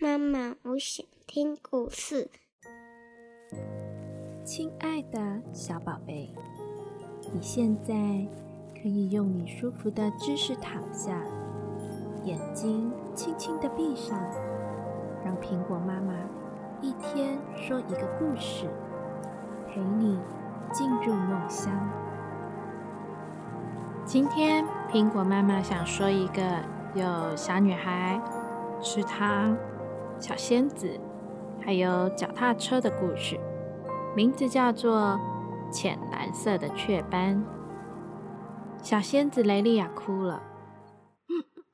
妈妈，我想听故事。亲爱的小宝贝，你现在可以用你舒服的姿势躺下，眼睛轻轻的闭上，让苹果妈妈一天说一个故事，陪你进入梦乡。今天苹果妈妈想说一个有小女孩、吃糖、小仙子，还有脚踏车的故事。名字叫做《浅蓝色的雀斑》。小仙子雷利亚哭了。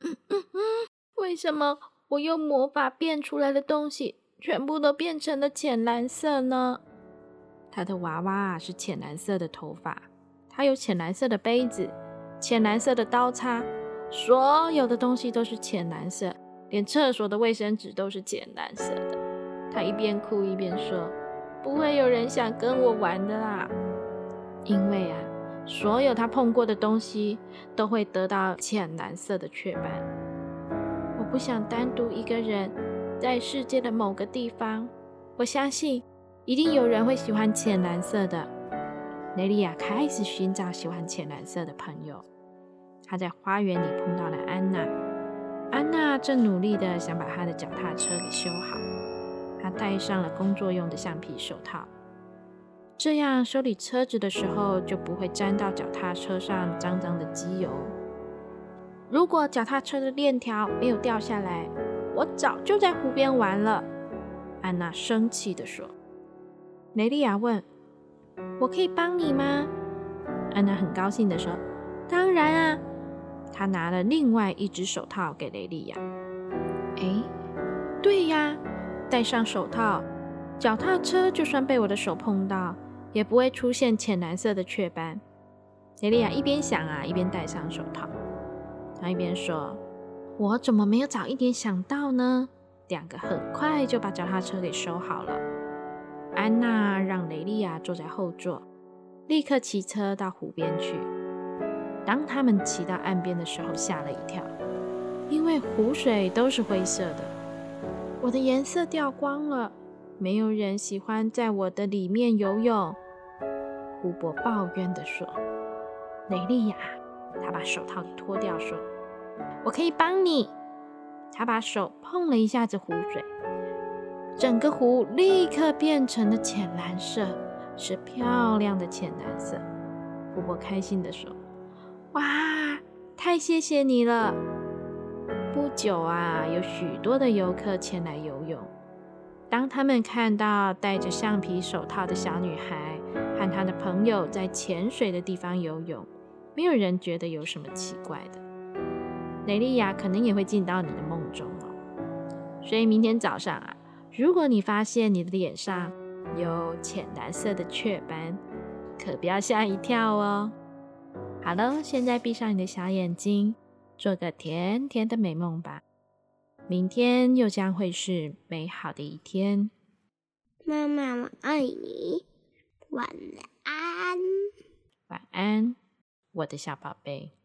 为什么我用魔法变出来的东西全部都变成了浅蓝色呢？她的娃娃啊是浅蓝色的头发，她有浅蓝色的杯子、浅蓝色的刀叉，所有的东西都是浅蓝色，连厕所的卫生纸都是浅蓝色的。她一边哭一边说。不会有人想跟我玩的啦，因为啊，所有他碰过的东西都会得到浅蓝色的雀斑。我不想单独一个人在世界的某个地方。我相信一定有人会喜欢浅蓝色的。雷利亚开始寻找喜欢浅蓝色的朋友。他在花园里碰到了安娜，安娜正努力的想把她的脚踏车给修好。她戴上了工作用的橡皮手套，这样修理车子的时候就不会沾到脚踏车上脏脏的机油。如果脚踏车的链条没有掉下来，我早就在湖边玩了。安娜生气地说。雷利亚问：“我可以帮你吗？”安娜很高兴地说：“当然啊！”他拿了另外一只手套给雷利亚。哎，对呀。戴上手套，脚踏车就算被我的手碰到，也不会出现浅蓝色的雀斑。雷利亚一边想啊，一边戴上手套。他一边说：“我怎么没有早一点想到呢？”两个很快就把脚踏车给收好了。安娜让雷利亚坐在后座，立刻骑车到湖边去。当他们骑到岸边的时候，吓了一跳，因为湖水都是灰色的。我的颜色掉光了，没有人喜欢在我的里面游泳。湖伯抱怨地说：“雷利亚，他把手套脱掉，说：‘我可以帮你。’他把手碰了一下子湖水，整个湖立刻变成了浅蓝色，是漂亮的浅蓝色。湖伯开心地说：‘哇，太谢谢你了！’不久啊，有许多的游客前来游泳。当他们看到戴着橡皮手套的小女孩和她的朋友在潜水的地方游泳，没有人觉得有什么奇怪的。雷利亚可能也会进到你的梦中哦。所以明天早上啊，如果你发现你的脸上有浅蓝色的雀斑，可不要吓一跳哦。好了，现在闭上你的小眼睛。做个甜甜的美梦吧，明天又将会是美好的一天。妈妈，我爱你，晚安。晚安，我的小宝贝。